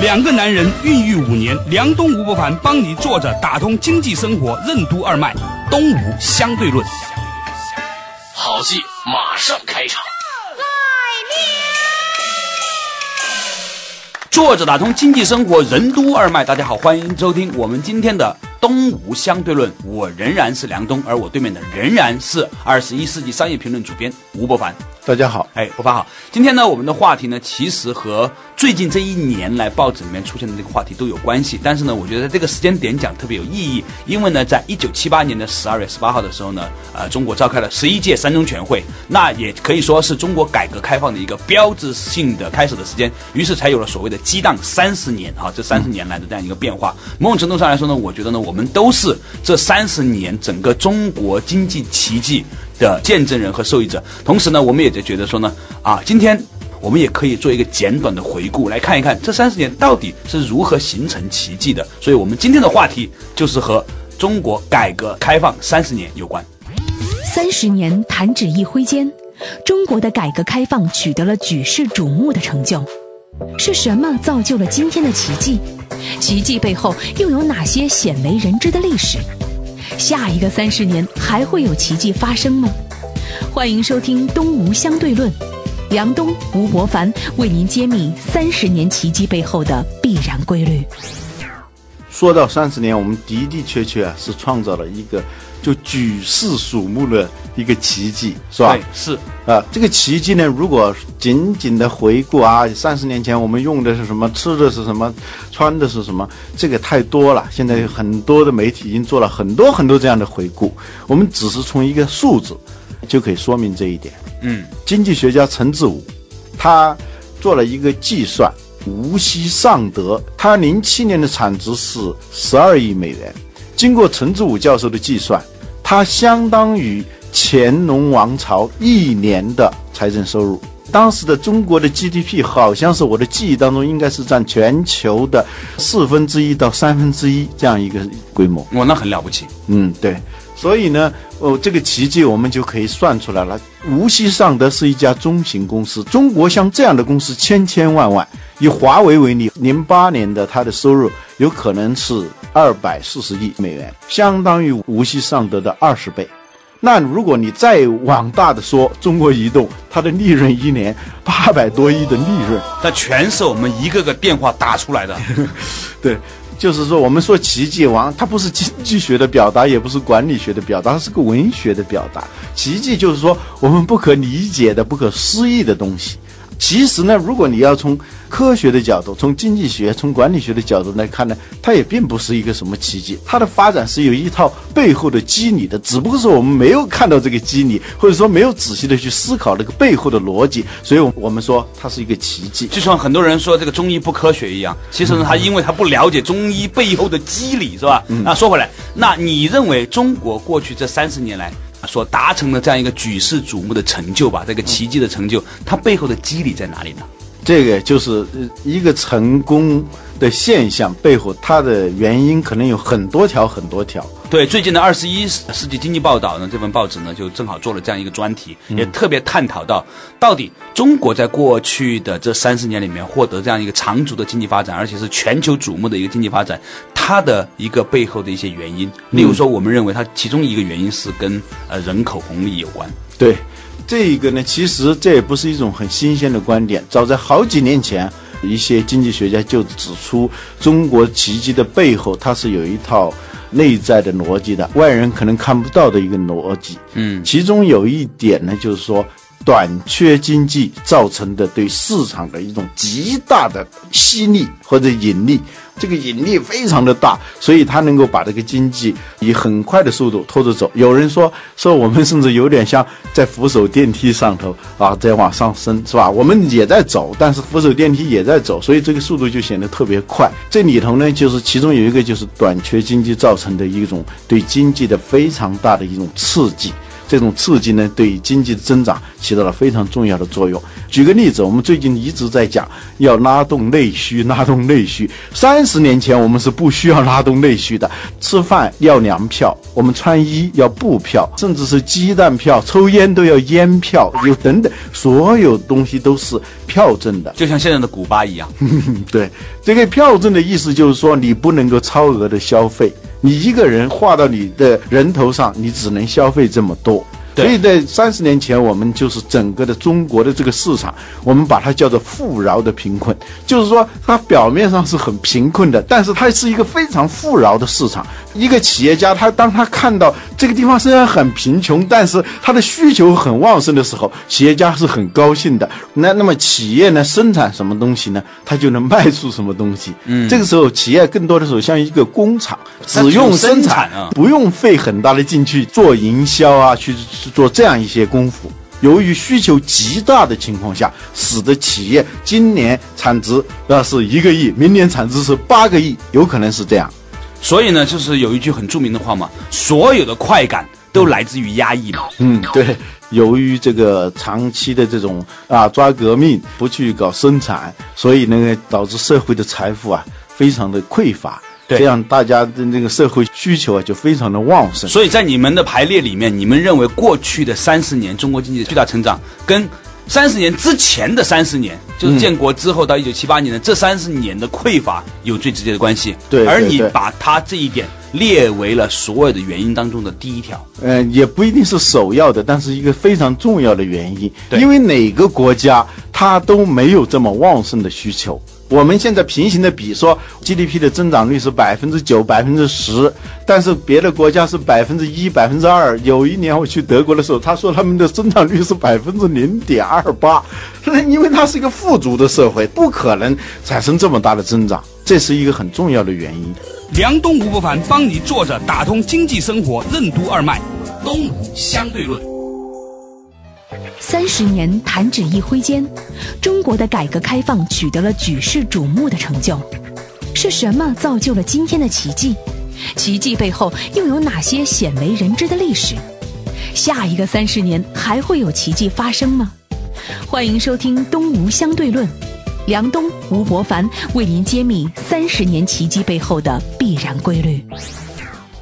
两个男人孕育五年，梁东吴伯凡帮你坐着打通经济生活任督二脉，东吴相对论。好戏马上开场。坐着打通经济生活任督二脉，大家好，欢迎收听我们今天的东吴相对论。我仍然是梁东，而我对面的仍然是二十一世纪商业评论主编吴伯凡。大家好，哎，伯凡好。今天呢，我们的话题呢，其实和最近这一年来报纸里面出现的这个话题都有关系。但是呢，我觉得这个时间点讲特别有意义，因为呢，在一九七八年的十二月十八号的时候呢，呃，中国召开了十一届三中全会，那也可以说是中国改革开放的一个标志性的开始的时间。于是才有了所谓的激荡三十年啊，这三十年来的这样一个变化。某种程度上来说呢，我觉得呢，我们都是这三十年整个中国经济奇迹。的见证人和受益者，同时呢，我们也在觉得说呢，啊，今天我们也可以做一个简短的回顾，来看一看这三十年到底是如何形成奇迹的。所以，我们今天的话题就是和中国改革开放三十年有关。三十年弹指一挥间，中国的改革开放取得了举世瞩目的成就。是什么造就了今天的奇迹？奇迹背后又有哪些鲜为人知的历史？下一个三十年还会有奇迹发生吗？欢迎收听《东吴相对论》，梁东、吴伯凡为您揭秘三十年奇迹背后的必然规律。说到三十年，我们的的确确啊是创造了一个就举世瞩目的一个奇迹，是吧？对，是啊。这个奇迹呢，如果仅仅的回顾啊，三十年前我们用的是什么，吃的是什么，穿的是什么，这个太多了。现在很多的媒体已经做了很多很多这样的回顾，我们只是从一个数字就可以说明这一点。嗯，经济学家陈志武他做了一个计算。无锡尚德，他零七年的产值是十二亿美元。经过陈志武教授的计算，它相当于乾隆王朝一年的财政收入。当时的中国的 GDP 好像是我的记忆当中应该是占全球的四分之一到三分之一这样一个规模。哇，那很了不起。嗯，对。所以呢，哦，这个奇迹我们就可以算出来了。无锡尚德是一家中型公司，中国像这样的公司千千万万。以华为为例，零八年的它的收入有可能是二百四十亿美元，相当于无锡尚德的二十倍。那如果你再往大的说，中国移动它的利润一年 八百多亿的利润，那全是我们一个个电话打出来的。对。就是说，我们说奇迹王，它不是经济学的表达，也不是管理学的表达，它是个文学的表达。奇迹就是说，我们不可理解的、不可思议的东西。其实呢，如果你要从科学的角度、从经济学、从管理学的角度来看呢，它也并不是一个什么奇迹。它的发展是有一套背后的机理的，只不过是我们没有看到这个机理，或者说没有仔细的去思考那个背后的逻辑，所以我们说它是一个奇迹。就像很多人说这个中医不科学一样，其实呢，他因为他不了解中医背后的机理，是吧？那说回来，那你认为中国过去这三十年来？所达成的这样一个举世瞩目的成就吧，这个奇迹的成就，它背后的机理在哪里呢？这个就是一个成功的现象背后，它的原因可能有很多条很多条。对，最近的《二十一世纪经济报道》呢，这份报纸呢，就正好做了这样一个专题，也特别探讨到，到底中国在过去的这三十年里面获得这样一个长足的经济发展，而且是全球瞩目的一个经济发展，它的一个背后的一些原因。例如说，我们认为它其中一个原因是跟呃人口红利有关。对。这一个呢，其实这也不是一种很新鲜的观点。早在好几年前，一些经济学家就指出，中国奇迹的背后，它是有一套内在的逻辑的，外人可能看不到的一个逻辑。嗯，其中有一点呢，就是说，短缺经济造成的对市场的一种极大的吸力或者引力，这个引力非常的大，所以它能够把这个经济以很快的速度拖着走。有人说说我们甚至有点像在扶手电梯上头啊，在往上升，是吧？我们也在走，但是扶手电梯也在走，所以这个速度就显得特别快。这里头呢，就是其中有一个就是短缺经济造成的一种对经济的非常大的一种刺激。这种刺激呢，对经济的增长起到了非常重要的作用。举个例子，我们最近一直在讲要拉动内需，拉动内需。三十年前我们是不需要拉动内需的，吃饭要粮票，我们穿衣要布票，甚至是鸡蛋票，抽烟都要烟票，有等等，所有东西都是票证的。就像现在的古巴一样。对，这个票证的意思就是说，你不能够超额的消费。你一个人划到你的人头上，你只能消费这么多。所以在三十年前，我们就是整个的中国的这个市场，我们把它叫做富饶的贫困，就是说它表面上是很贫困的，但是它是一个非常富饶的市场。一个企业家，他当他看到这个地方虽然很贫穷，但是他的需求很旺盛的时候，企业家是很高兴的。那那么企业呢，生产什么东西呢？他就能卖出什么东西。嗯，这个时候企业更多的时候像一个工厂，只用生产啊，不用费很大的劲去做营销啊，去做这样一些功夫。由于需求极大的情况下，使得企业今年产值啊是一个亿，明年产值是八个亿，有可能是这样。所以呢，就是有一句很著名的话嘛，所有的快感都来自于压抑嘛。嗯，对。由于这个长期的这种啊抓革命，不去搞生产，所以呢导致社会的财富啊非常的匮乏。对。这样大家的那个社会需求啊就非常的旺盛。所以在你们的排列里面，你们认为过去的三十年中国经济的巨大成长跟。三十年之前的三十年，就是建国之后到一九七八年的这三十年的匮乏有最直接的关系。对，而你把它这一点列为了所有的原因当中的第一条。嗯，也不一定是首要的，但是一个非常重要的原因。对，因为哪个国家它都没有这么旺盛的需求。我们现在平行的比说，GDP 的增长率是百分之九、百分之十，但是别的国家是百分之一、百分之二。有一年我去德国的时候，他说他们的增长率是百分之零点二八，因为它是一个富足的社会，不可能产生这么大的增长，这是一个很重要的原因。梁东吴伯凡帮你坐着打通经济生活任督二脉，东吴相对论。三十年弹指一挥间，中国的改革开放取得了举世瞩目的成就。是什么造就了今天的奇迹？奇迹背后又有哪些鲜为人知的历史？下一个三十年还会有奇迹发生吗？欢迎收听《东吴相对论》，梁东、吴伯凡为您揭秘三十年奇迹背后的必然规律。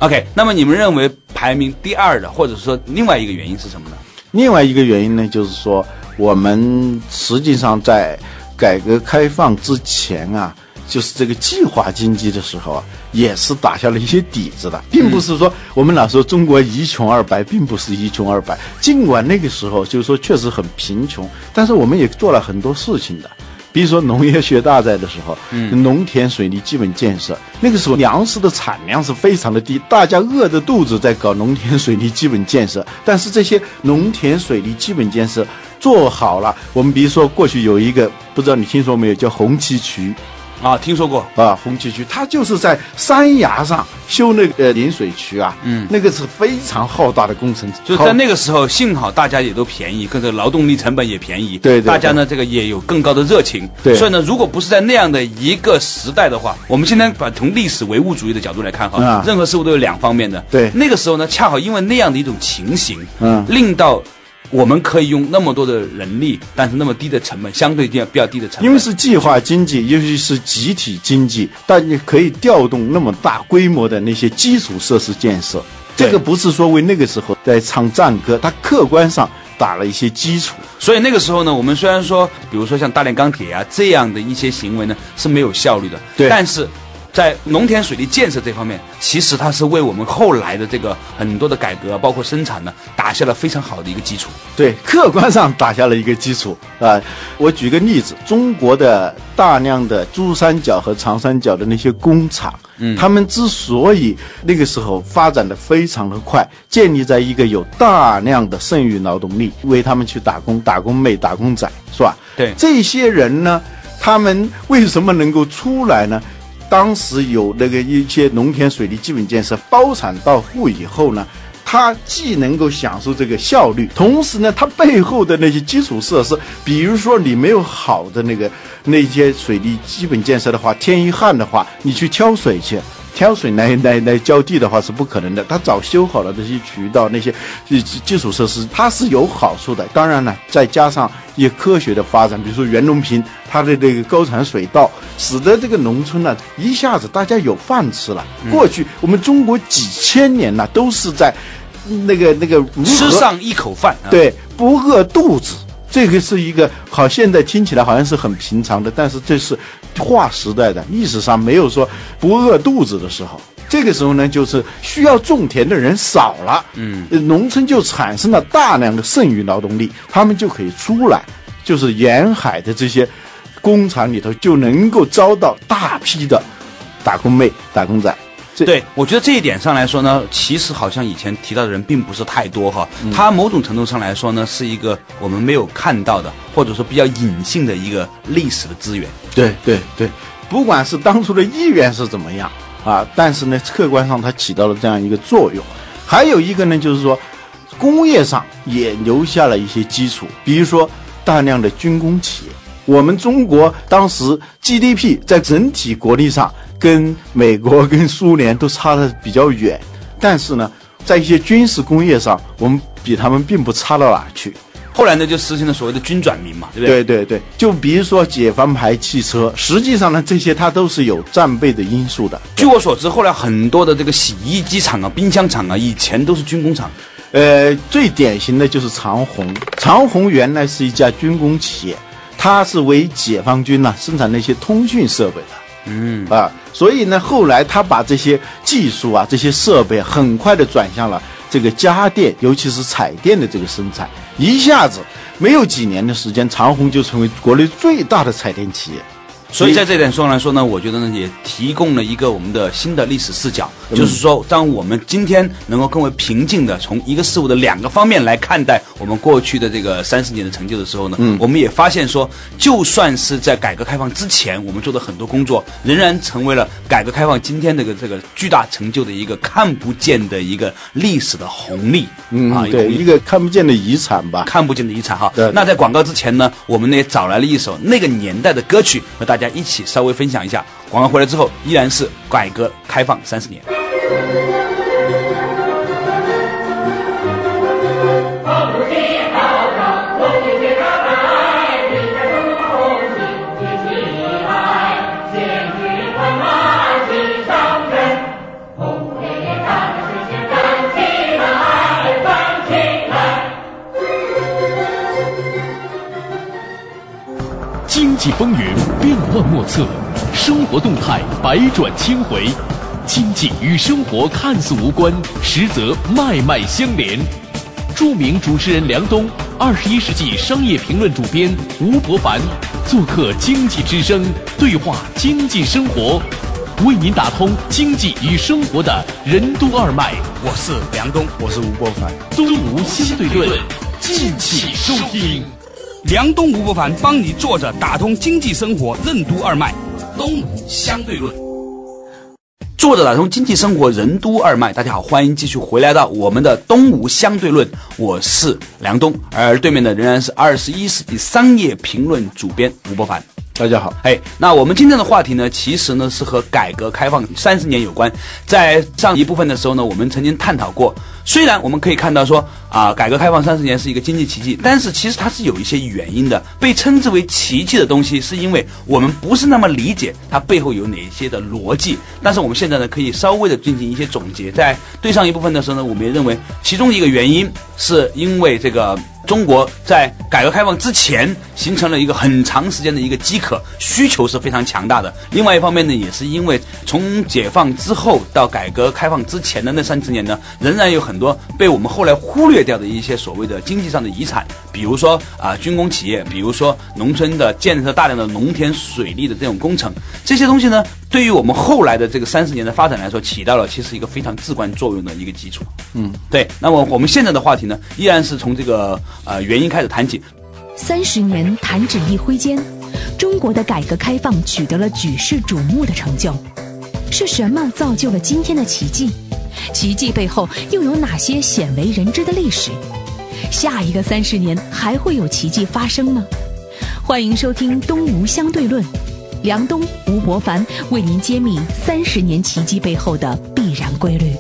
OK，那么你们认为排名第二的，或者说另外一个原因是什么呢？另外一个原因呢，就是说我们实际上在改革开放之前啊，就是这个计划经济的时候啊，也是打下了一些底子的，并不是说我们老说中国一穷二白，并不是一穷二白。尽管那个时候就是说确实很贫穷，但是我们也做了很多事情的。比如说农业学大寨的时候，嗯，农田水利基本建设，那个时候粮食的产量是非常的低，大家饿着肚子在搞农田水利基本建设。但是这些农田水利基本建设做好了，我们比如说过去有一个，不知道你听说没有，叫红旗渠。啊，听说过啊，红旗渠，它就是在山崖上修那个引水渠啊，嗯，那个是非常浩大的工程。就在那个时候，幸好大家也都便宜，跟着劳动力成本也便宜，对，大家呢这个也有更高的热情，对。所以呢，如果不是在那样的一个时代的话，我们现在把从历史唯物主义的角度来看哈，任何事物都有两方面的，对。那个时候呢，恰好因为那样的一种情形，嗯，令到。我们可以用那么多的人力，但是那么低的成本，相对比较比较低的成本。因为是计划经济，尤其是集体经济，但你可以调动那么大规模的那些基础设施建设。这个不是说为那个时候在唱赞歌，它客观上打了一些基础。所以那个时候呢，我们虽然说，比如说像大炼钢铁啊这样的一些行为呢是没有效率的，对，但是。在农田水利建设这方面，其实它是为我们后来的这个很多的改革，包括生产呢，打下了非常好的一个基础。对，客观上打下了一个基础啊。我举个例子，中国的大量的珠三角和长三角的那些工厂，嗯，他们之所以那个时候发展的非常的快，建立在一个有大量的剩余劳动力为他们去打工，打工妹、打工仔，是吧？对，这些人呢，他们为什么能够出来呢？当时有那个一些农田水利基本建设包产到户以后呢，它既能够享受这个效率，同时呢，它背后的那些基础设施，比如说你没有好的那个那些水利基本建设的话，天一旱的话，你去挑水去。挑水来来来浇地的话是不可能的，他早修好了这些渠道那些基基础设施，它是有好处的。当然了，再加上一些科学的发展，比如说袁隆平他的这个高产水稻，使得这个农村呢一下子大家有饭吃了。过去我们中国几千年呢都是在那个那个吃上一口饭，对，不饿肚子。这个是一个好，现在听起来好像是很平常的，但是这是划时代的，历史上没有说不饿肚子的时候。这个时候呢，就是需要种田的人少了，嗯，农村就产生了大量的剩余劳动力，他们就可以出来，就是沿海的这些工厂里头就能够招到大批的打工妹、打工仔。对，我觉得这一点上来说呢，其实好像以前提到的人并不是太多哈。它某种程度上来说呢，是一个我们没有看到的，或者说比较隐性的一个历史的资源。对对对，不管是当初的意愿是怎么样啊，但是呢，客观上它起到了这样一个作用。还有一个呢，就是说，工业上也留下了一些基础，比如说大量的军工企业。我们中国当时 GDP 在整体国力上。跟美国、跟苏联都差的比较远，但是呢，在一些军事工业上，我们比他们并不差到哪去。后来呢，就实行了所谓的军转民嘛，对不对？对对对，就比如说解放牌汽车，实际上呢，这些它都是有战备的因素的。据我所知，后来很多的这个洗衣机厂啊、冰箱厂啊，以前都是军工厂。呃，最典型的就是长虹，长虹原来是一家军工企业，它是为解放军呢生产那些通讯设备的。嗯啊，所以呢，后来他把这些技术啊、这些设备很快的转向了这个家电，尤其是彩电的这个生产，一下子没有几年的时间，长虹就成为国内最大的彩电企业。所以在这点上来说呢，我觉得呢也提供了一个我们的新的历史视角，就是说，当我们今天能够更为平静的从一个事物的两个方面来看待我们过去的这个三十年的成就的时候呢，我们也发现说，就算是在改革开放之前我们做的很多工作，仍然成为了改革开放今天这个这个巨大成就的一个看不见的一个历史的红利，嗯啊，对，一个看不见的遗产吧，看不见的遗产哈。那在广告之前呢，我们呢也找来了一首那个年代的歌曲和大。大家一起稍微分享一下，广告回来之后依然是改革开放三十年。生活动态百转千回，经济与生活看似无关，实则脉脉相连。著名主持人梁冬，二十一世纪商业评论主编吴伯凡做客经济之声，对话经济生活，为您打通经济与生活的任督二脉。我是梁冬，我是吴伯凡，东吴相对论，敬请收听。梁东吴伯凡帮你坐着打通经济生活任督二脉，东吴相对论，坐着打通经济生活任督二脉。大家好，欢迎继续回来到我们的东吴相对论，我是梁东，而对面的仍然是二十一世纪商业评论主编吴伯凡。大家好，哎，那我们今天的话题呢，其实呢是和改革开放三十年有关。在上一部分的时候呢，我们曾经探讨过，虽然我们可以看到说啊，改革开放三十年是一个经济奇迹，但是其实它是有一些原因的。被称之为奇迹的东西，是因为我们不是那么理解它背后有哪些的逻辑。但是我们现在呢，可以稍微的进行一些总结。在对上一部分的时候呢，我们也认为其中一个原因是因为这个。中国在改革开放之前形成了一个很长时间的一个饥渴，需求是非常强大的。另外一方面呢，也是因为从解放之后到改革开放之前的那三十年呢，仍然有很多被我们后来忽略掉的一些所谓的经济上的遗产，比如说啊军工企业，比如说农村的建设大量的农田水利的这种工程，这些东西呢，对于我们后来的这个三十年的发展来说，起到了其实一个非常至关作用的一个基础。嗯，对。那么我们现在的话题呢，依然是从这个呃原因开始谈起。三十年弹指一挥间，中国的改革开放取得了举世瞩目的成就。是什么造就了今天的奇迹？奇迹背后又有哪些鲜为人知的历史？下一个三十年还会有奇迹发生吗？欢迎收听《东吴相对论》，梁东、吴伯凡为您揭秘三十年奇迹背后的必然规律。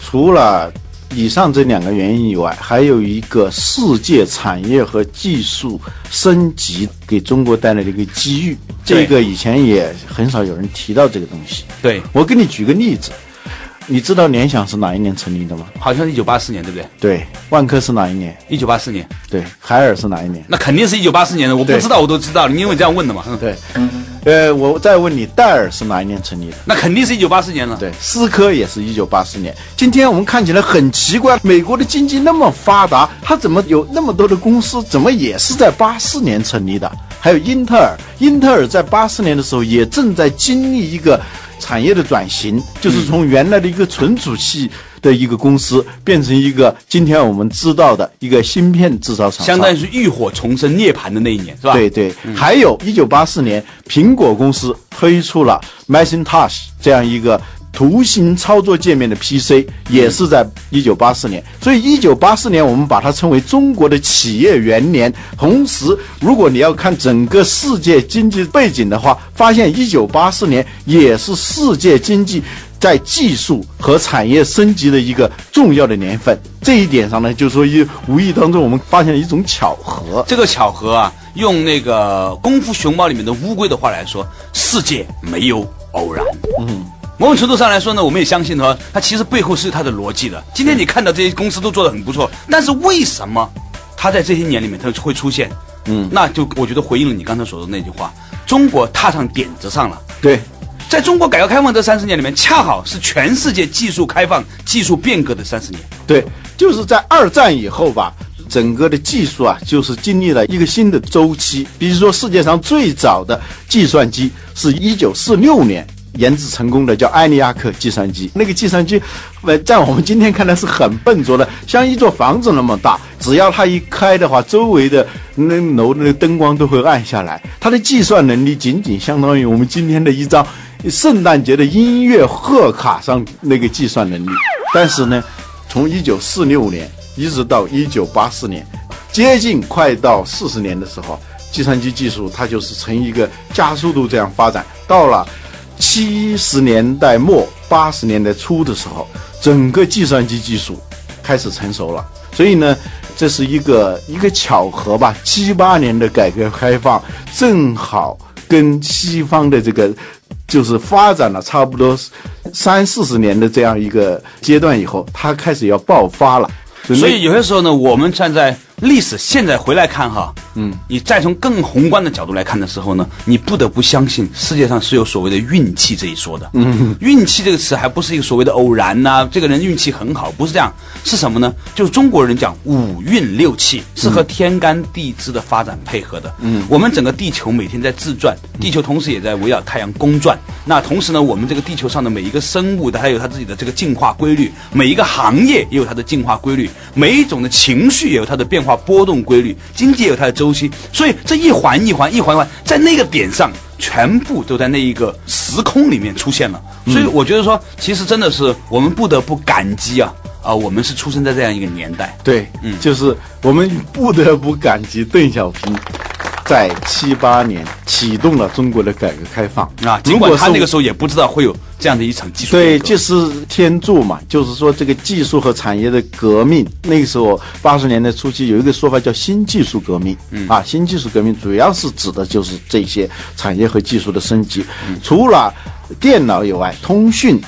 除了以上这两个原因以外，还有一个世界产业和技术升级给中国带来的一个机遇。这个以前也很少有人提到这个东西。对，我给你举个例子，你知道联想是哪一年成立的吗？好像是一九八四年，对不对？对，万科是哪一年？一九八四年，对，海尔是哪一年？那肯定是一九八四年的。我不知道，我都知道，你因为这样问的嘛。嗯，对，呃，我再问你，戴尔是哪一年成立的？那肯定是一九八四年了。对，思科也是一九八四年。今天我们看起来很奇怪，美国的经济那么发达，它怎么有那么多的公司，怎么也是在八四年成立的？还有英特尔，英特尔在八四年的时候也正在经历一个产业的转型，就是从原来的一个存储器的一个公司，变成一个今天我们知道的一个芯片制造厂，相当于是浴火重生涅槃的那一年，是吧？对对，还有一九八四年，苹果公司推出了 Macintosh 这样一个图形操作界面的 PC，也是在一九八四年。所以一九八四年我们把它称为中国的企业元年。同时，如果你要看整个世界经济背景的话，发现一九八四年也是世界经济。在技术和产业升级的一个重要的年份，这一点上呢，就是说一无意当中我们发现了一种巧合。这个巧合啊，用那个《功夫熊猫》里面的乌龟的话来说，世界没有偶然。嗯，某种程度上来说呢，我们也相信说，它其实背后是有它的逻辑的。今天你看到这些公司都做得很不错，但是为什么它在这些年里面它会出现？嗯，那就我觉得回应了你刚才说的那句话：中国踏上点子上了。对，在中国改革开放这三十年里面，恰好是全世界技术开放、技术变革的三十年。对，就是在二战以后吧，整个的技术啊，就是经历了一个新的周期。比如说，世界上最早的计算机是一九四六年研制成功的，叫埃尼亚克计算机。那个计算机，呃，在我们今天看来是很笨拙的，像一座房子那么大，只要它一开的话，周围的那楼的灯光都会暗下来。它的计算能力仅仅相当于我们今天的一张圣诞节的音乐贺卡上那个计算能力。但是呢，从一九四六年一直到一九八四年，接近快到四十年的时候，计算机技术它就是呈一个加速度这样发展。到了七十年代末八十年代初的时候，整个计算机技术开始成熟了。所以呢，这是一个一个巧合吧。七八年的改革开放正好跟西方的这个就是发展了差不多三四十年的这样一个阶段以后，它开始要爆发了。所以有些时候呢，我们站在历史现在回来看哈，嗯，你再从更宏观的角度来看的时候呢，你不得不相信世界上是有所谓的运气这一说的。嗯，运气这个词还不是一个所谓的偶然呐、这个人运气很好，不是这样，是什么呢？就是中国人讲五运六气，是和天干地支的发展配合的。嗯，我们整个地球每天在自转，地球同时也在围绕太阳公转。那同时呢，我们这个地球上的每一个生物的，它有它自己的这个进化规律，每一个行业也有它的进化规律，每一种的情绪也有它的变化波动规律，经济有它的周期。所以这一环一环一环一环，在那个点上，全部都在那一个时空里面出现了。所以我觉得说，其实真的是我们不得不感激啊啊，我们是出生在这样一个年代。对，嗯就是我们不得不感激邓小平，在七八年启动了中国的改革开放啊，尽管他那个时候也不知道会有这样的一场技术对，就是天助嘛，就是说这个技术和产业的革命。那个时候八十年代初期有一个说法叫新技术革命，嗯啊，新技术革命主要是指的就是这些产业和技术的升级。除了电脑以外，通讯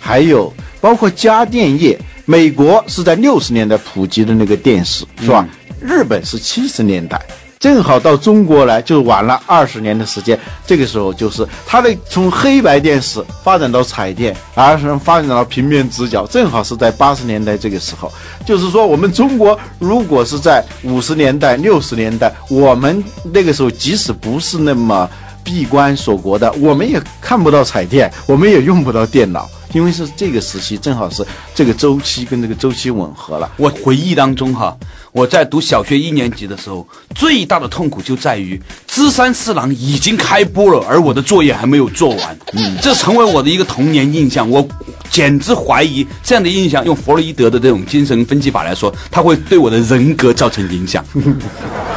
还有包括家电业。美国是在六十年代普及的那个电视，是吧？日本是七十年代。正好到中国来，就晚了二十年的时间。这个时候就是它的从黑白电视发展到彩电，而是发展到平面直角，正好是在八十年代这个时候。就是说，我们中国如果是在五十年代、六十年代，我们那个时候即使不是那么闭关锁国的，我们也看不到彩电，我们也用不到电脑。因为是这个时期，正好是这个周期跟这个周期吻合了。我回忆当中哈，我在读小学一年级的时候，最大的痛苦就在于《芝山四郎》已经开播了，而我的作业还没有做完。嗯，这成为我的一个童年印象。我简直怀疑这样的印象，用弗洛伊德的这种精神分析法来说，它会对我的人格造成影响。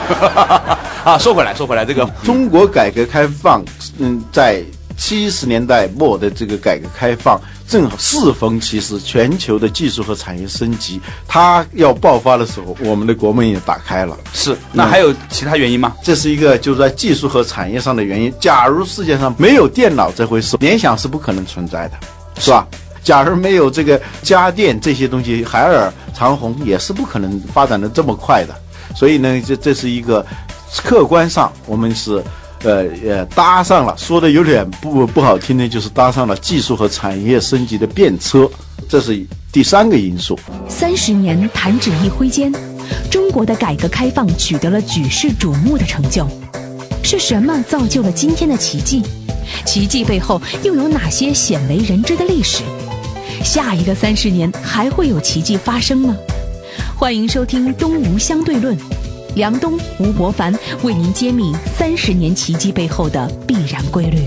啊，说回来，说回来，这个中国改革开放，嗯，在七十年代末的这个改革开放。正好适逢其时，全球的技术和产业升级，它要爆发的时候，我们的国门也打开了。是，那还有其他原因吗？这是一个就是在技术和产业上的原因。假如世界上没有电脑这回事，联想是不可能存在的，是吧？假如没有这个家电这些东西，海尔、长虹也是不可能发展的这么快的。所以呢，这这是一个客观上我们是。呃呃，搭上了，说的有点不不好听的，就是搭上了技术和产业升级的便车，这是第三个因素。三十年弹指一挥间，中国的改革开放取得了举世瞩目的成就。是什么造就了今天的奇迹？奇迹背后又有哪些鲜为人知的历史？下一个三十年还会有奇迹发生吗？欢迎收听《东吴相对论》。梁冬、吴伯凡为您揭秘三十年奇迹背后的必然规律。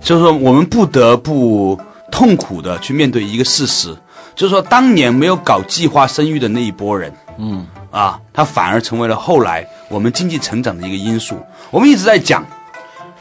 就是说，我们不得不痛苦的去面对一个事实，就是说，当年没有搞计划生育的那一波人，嗯，啊，他反而成为了后来我们经济成长的一个因素。我们一直在讲，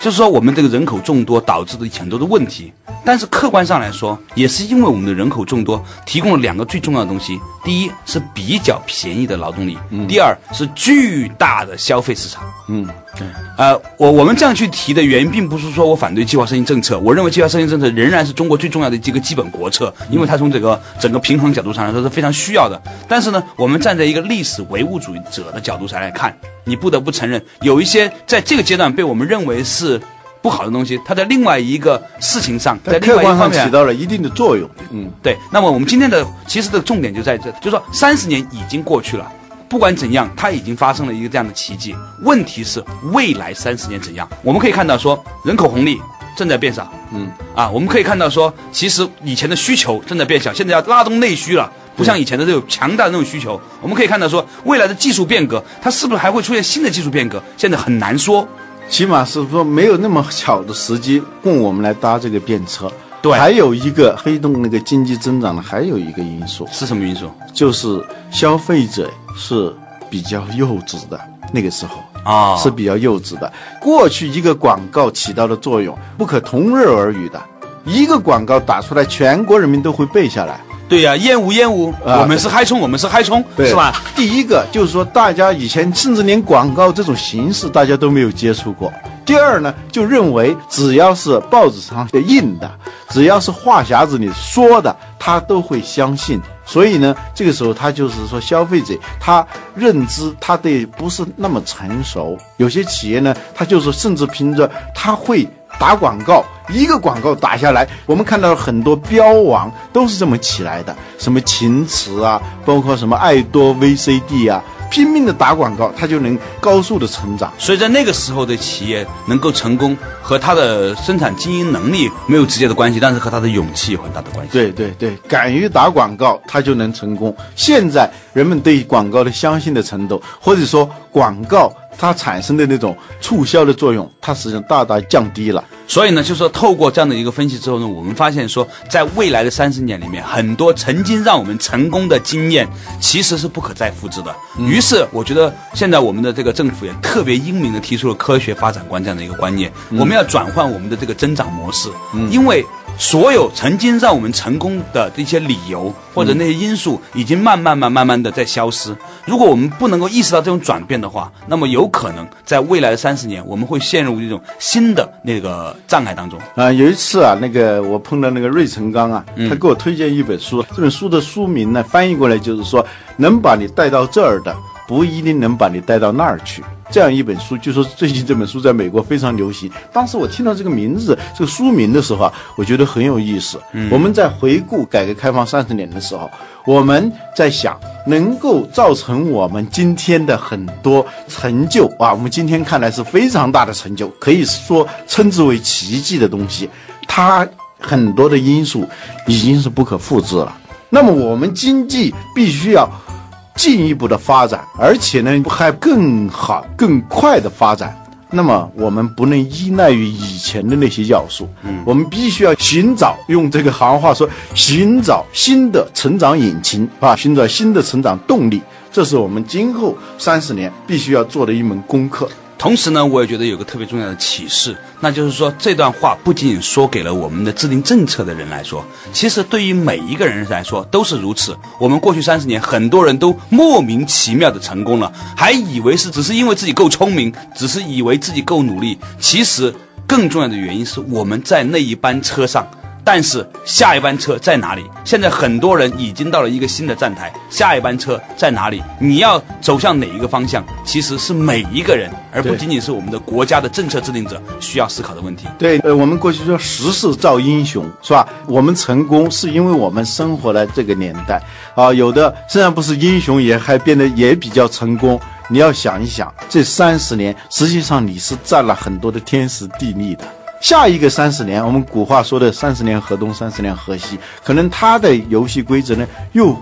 就是说，我们这个人口众多导致的很多的问题。但是客观上来说，也是因为我们的人口众多，提供了两个最重要的东西：第一是比较便宜的劳动力，第二是巨大的消费市场。嗯，对。呃，我我们这样去提的原因，并不是说我反对计划生育政策，我认为计划生育政策仍然是中国最重要的一个基本国策，因为它从这个整个平衡角度上来说是非常需要的。但是呢，我们站在一个历史唯物主义者的角度上来看，你不得不承认，有一些在这个阶段被我们认为是。不好的东西，它在另外一个事情上，在客观上起到了一定的作用。嗯，对。那么我们今天的其实的重点就在这，就是说三十年已经过去了，不管怎样，它已经发生了一个这样的奇迹。问题是未来三十年怎样？我们可以看到说人口红利正在变少。嗯，啊，我们可以看到说，其实以前的需求正在变小，现在要拉动内需了，不像以前的这种强大的那种需求。我们可以看到说，未来的技术变革，它是不是还会出现新的技术变革？现在很难说。起码是说没有那么巧的时机供我们来搭这个便车。对，还有一个推动那个经济增长的还有一个因素是什么因素？就是消费者是比较幼稚的那个时候啊，是比较幼稚的。过去一个广告起到的作用不可同日而语的，一个广告打出来，全国人民都会背下来。对呀，燕无燕无，我们是嗨冲，我们是嗨冲，是吧？第一个就是说，大家以前甚至连广告这种形式大家都没有接触过。第二呢，就认为只要是报纸上印的，只要是话匣子里说的，他都会相信。所以呢，这个时候他就是说，消费者他认知他对不是那么成熟。有些企业呢，他就是甚至凭着他会。打广告，一个广告打下来，我们看到很多标王都是这么起来的，什么秦瓷啊，包括什么爱多 VCD 啊。拼命的打广告，它就能高速的成长。所以在那个时候的企业能够成功，和它的生产经营能力没有直接的关系，但是和它的勇气有很大的关系。对对对，敢于打广告，它就能成功。现在人们对广告的相信的程度，或者说广告它产生的那种促销的作用，它实际上大大降低了。所以呢，就说透过这样的一个分析之后呢，我们发现说，在未来的三十年里面，很多曾经让我们成功的经验，其实是不可再复制的。于是，我觉得现在我们的这个政府也特别英明的提出了科学发展观这样的一个观念，我们要转换我们的这个增长模式，因为所有曾经让我们成功的一些理由或者那些因素，已经慢慢、慢、慢慢的在消失。如果我们不能够意识到这种转变的话，那么有可能在未来的三十年，我们会陷入一种新的那个障碍当中。啊、有一次啊，那个我碰到那个芮成钢啊，他给我推荐一本书，这本书的书名呢翻译过来就是说，能把你带到这儿的，不一定能把你带到那儿去。这样一本书，据说最近这本书在美国非常流行。当时我听到这个名字、这个书名的时候啊，我觉得很有意思。我们在回顾改革开放三十年的时候，我们在想，能够造成我们今天的很多成就啊，我们今天看来是非常大的成就，可以说称之为奇迹的东西，它很多的因素已经是不可复制了。那么我们经济必须要进一步的发展，而且呢还更好、更快的发展。那么我们不能依赖于以前的那些要素，嗯，我们必须要寻找，用这个行话说，寻找新的成长引擎啊，寻找新的成长动力，这是我们今后三十年必须要做的一门功课。同时呢，我也觉得有个特别重要的启示，那就是说这段话不仅仅说给了我们的制定政策的人来说，其实对于每一个人来说都是如此。我们过去三十年，很多人都莫名其妙的成功了，还以为是只是因为自己够聪明，只是以为自己够努力。其实更重要的原因是我们在那一班车上。但是下一班车在哪里？现在很多人已经到了一个新的站台，下一班车在哪里？你要走向哪一个方向？其实是每一个人，而不仅仅是我们的国家的政策制定者需要思考的问题。对，呃，我们过去说时势造英雄，是吧？我们成功是因为我们生活在这个年代啊，有的虽然不是英雄，也还变得也比较成功。你要想一想，这三十年，实际上你是占了很多的天时地利的。下一个三十年，我们古话说的“三十年河东，三十年河西”，可能他的游戏规则呢又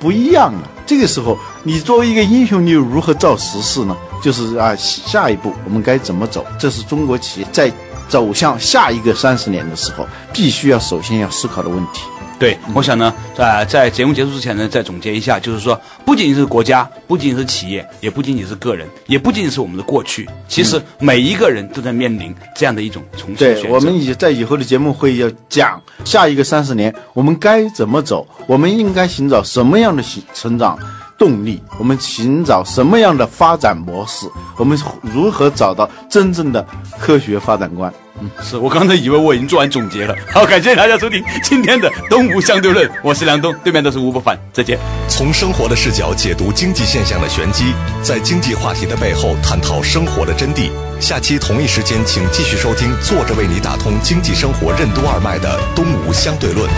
不一样了。这个时候，你作为一个英雄，你又如何造时势呢？就是啊，下一步我们该怎么走？这是中国企业在走向下一个三十年的时候，必须要首先要思考的问题。对，我想呢，在在节目结束之前呢，再总结一下，就是说，不仅仅是国家，不仅仅是企业，也不仅仅是个人，也不仅仅是我们的过去，其实每一个人都在面临这样的一种重新选择。对，我们以在以后的节目会要讲下一个三十年我们该怎么走，我们应该寻找什么样的成成长动力，我们寻找什么样的发展模式，我们如何找到真正的科学发展观。是我刚才以为我已经做完总结了。好，感谢大家收听今天的《东吴相对论》，我是梁东，对面的是吴不凡，再见。从生活的视角解读经济现象的玄机，在经济话题的背后探讨生活的真谛。下期同一时间，请继续收听坐着为你打通经济生活任督二脉的《东吴相对论》。